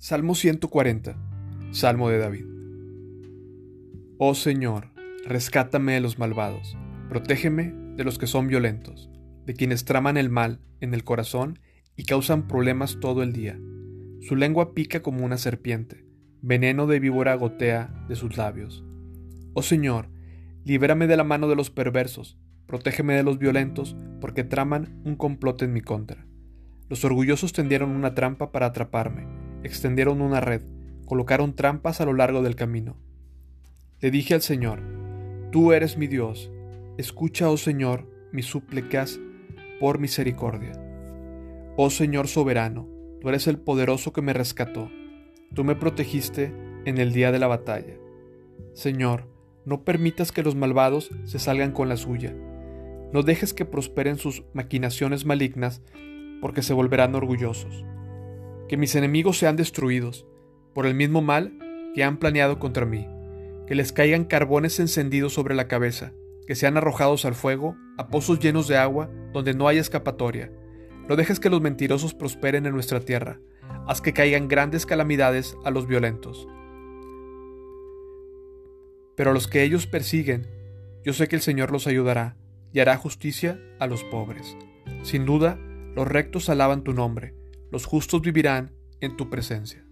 Salmo 140. Salmo de David. Oh Señor, rescátame de los malvados, protégeme de los que son violentos, de quienes traman el mal en el corazón y causan problemas todo el día. Su lengua pica como una serpiente, veneno de víbora gotea de sus labios. Oh Señor, libérame de la mano de los perversos, protégeme de los violentos, porque traman un complot en mi contra. Los orgullosos tendieron una trampa para atraparme, extendieron una red, colocaron trampas a lo largo del camino. Le dije al Señor, Tú eres mi Dios, escucha, oh Señor, mis súplicas por misericordia. Oh Señor soberano, tú eres el poderoso que me rescató, tú me protegiste en el día de la batalla. Señor, no permitas que los malvados se salgan con la suya, no dejes que prosperen sus maquinaciones malignas porque se volverán orgullosos. Que mis enemigos sean destruidos por el mismo mal que han planeado contra mí. Que les caigan carbones encendidos sobre la cabeza, que sean arrojados al fuego, a pozos llenos de agua, donde no haya escapatoria. No dejes que los mentirosos prosperen en nuestra tierra. Haz que caigan grandes calamidades a los violentos. Pero a los que ellos persiguen, yo sé que el Señor los ayudará y hará justicia a los pobres. Sin duda, los rectos alaban tu nombre, los justos vivirán en tu presencia.